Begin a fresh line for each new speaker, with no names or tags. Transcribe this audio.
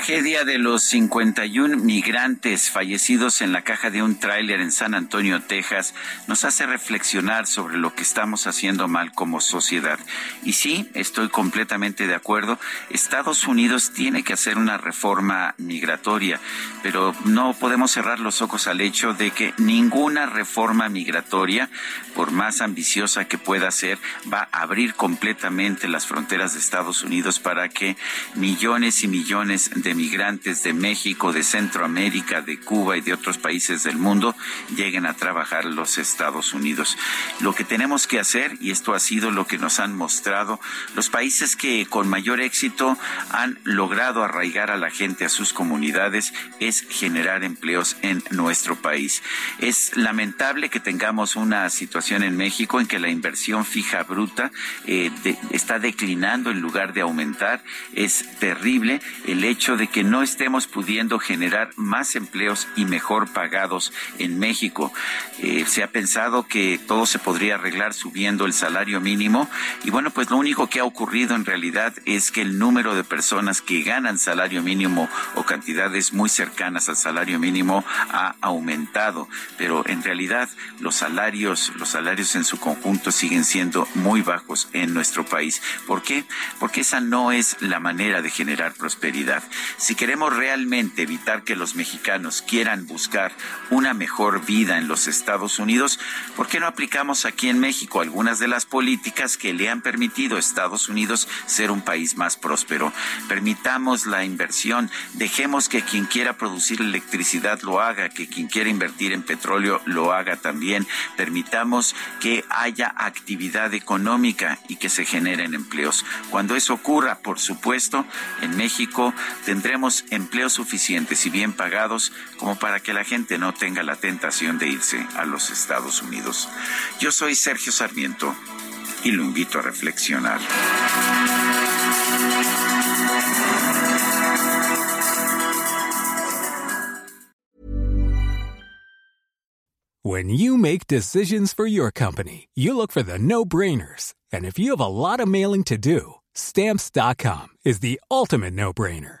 Tragedia de los 51 migrantes fallecidos en la caja de un tráiler en San Antonio, Texas, nos hace reflexionar sobre lo que estamos haciendo mal como sociedad. Y sí, estoy completamente de acuerdo, Estados Unidos tiene que hacer una reforma migratoria, pero no podemos cerrar los ojos al hecho de que ninguna reforma migratoria, por más ambiciosa que pueda ser, va a abrir completamente las fronteras de Estados Unidos para que millones y millones de migrantes de México, de Centroamérica, de Cuba y de otros países del mundo lleguen a trabajar los Estados Unidos. Lo que tenemos que hacer, y esto ha sido lo que nos han mostrado, los países que con mayor éxito han logrado arraigar a la gente a sus comunidades, es generar empleos en nuestro país. Es lamentable que tengamos una situación en México en que la inversión fija bruta eh, está declinando en lugar de aumentar. Es terrible el hecho de que no estemos pudiendo generar más empleos y mejor pagados en México. Eh, se ha pensado que todo se podría arreglar subiendo el salario mínimo y bueno, pues lo único que ha ocurrido en realidad es que el número de personas que ganan salario mínimo o cantidades muy cercanas al salario mínimo ha aumentado, pero en realidad los salarios, los salarios en su conjunto siguen siendo muy bajos en nuestro país. ¿Por qué? Porque esa no es la manera de generar prosperidad. Si queremos realmente evitar que los mexicanos quieran buscar una mejor vida en los Estados Unidos, ¿por qué no aplicamos aquí en México algunas de las políticas que le han permitido a Estados Unidos ser un país más próspero? Permitamos la inversión, dejemos que quien quiera producir electricidad lo haga, que quien quiera invertir en petróleo lo haga también. Permitamos que haya actividad económica y que se generen empleos. Cuando eso ocurra, por supuesto, en México tendremos empleos suficientes y bien pagados como para que la gente no tenga la tentación de irse a los Estados Unidos. Yo soy Sergio Sarmiento y lo invito a reflexionar.
When you make decisions for your company, you look for the no-brainers. And if you have a lot of mailing to do, stamps.com is the ultimate no-brainer.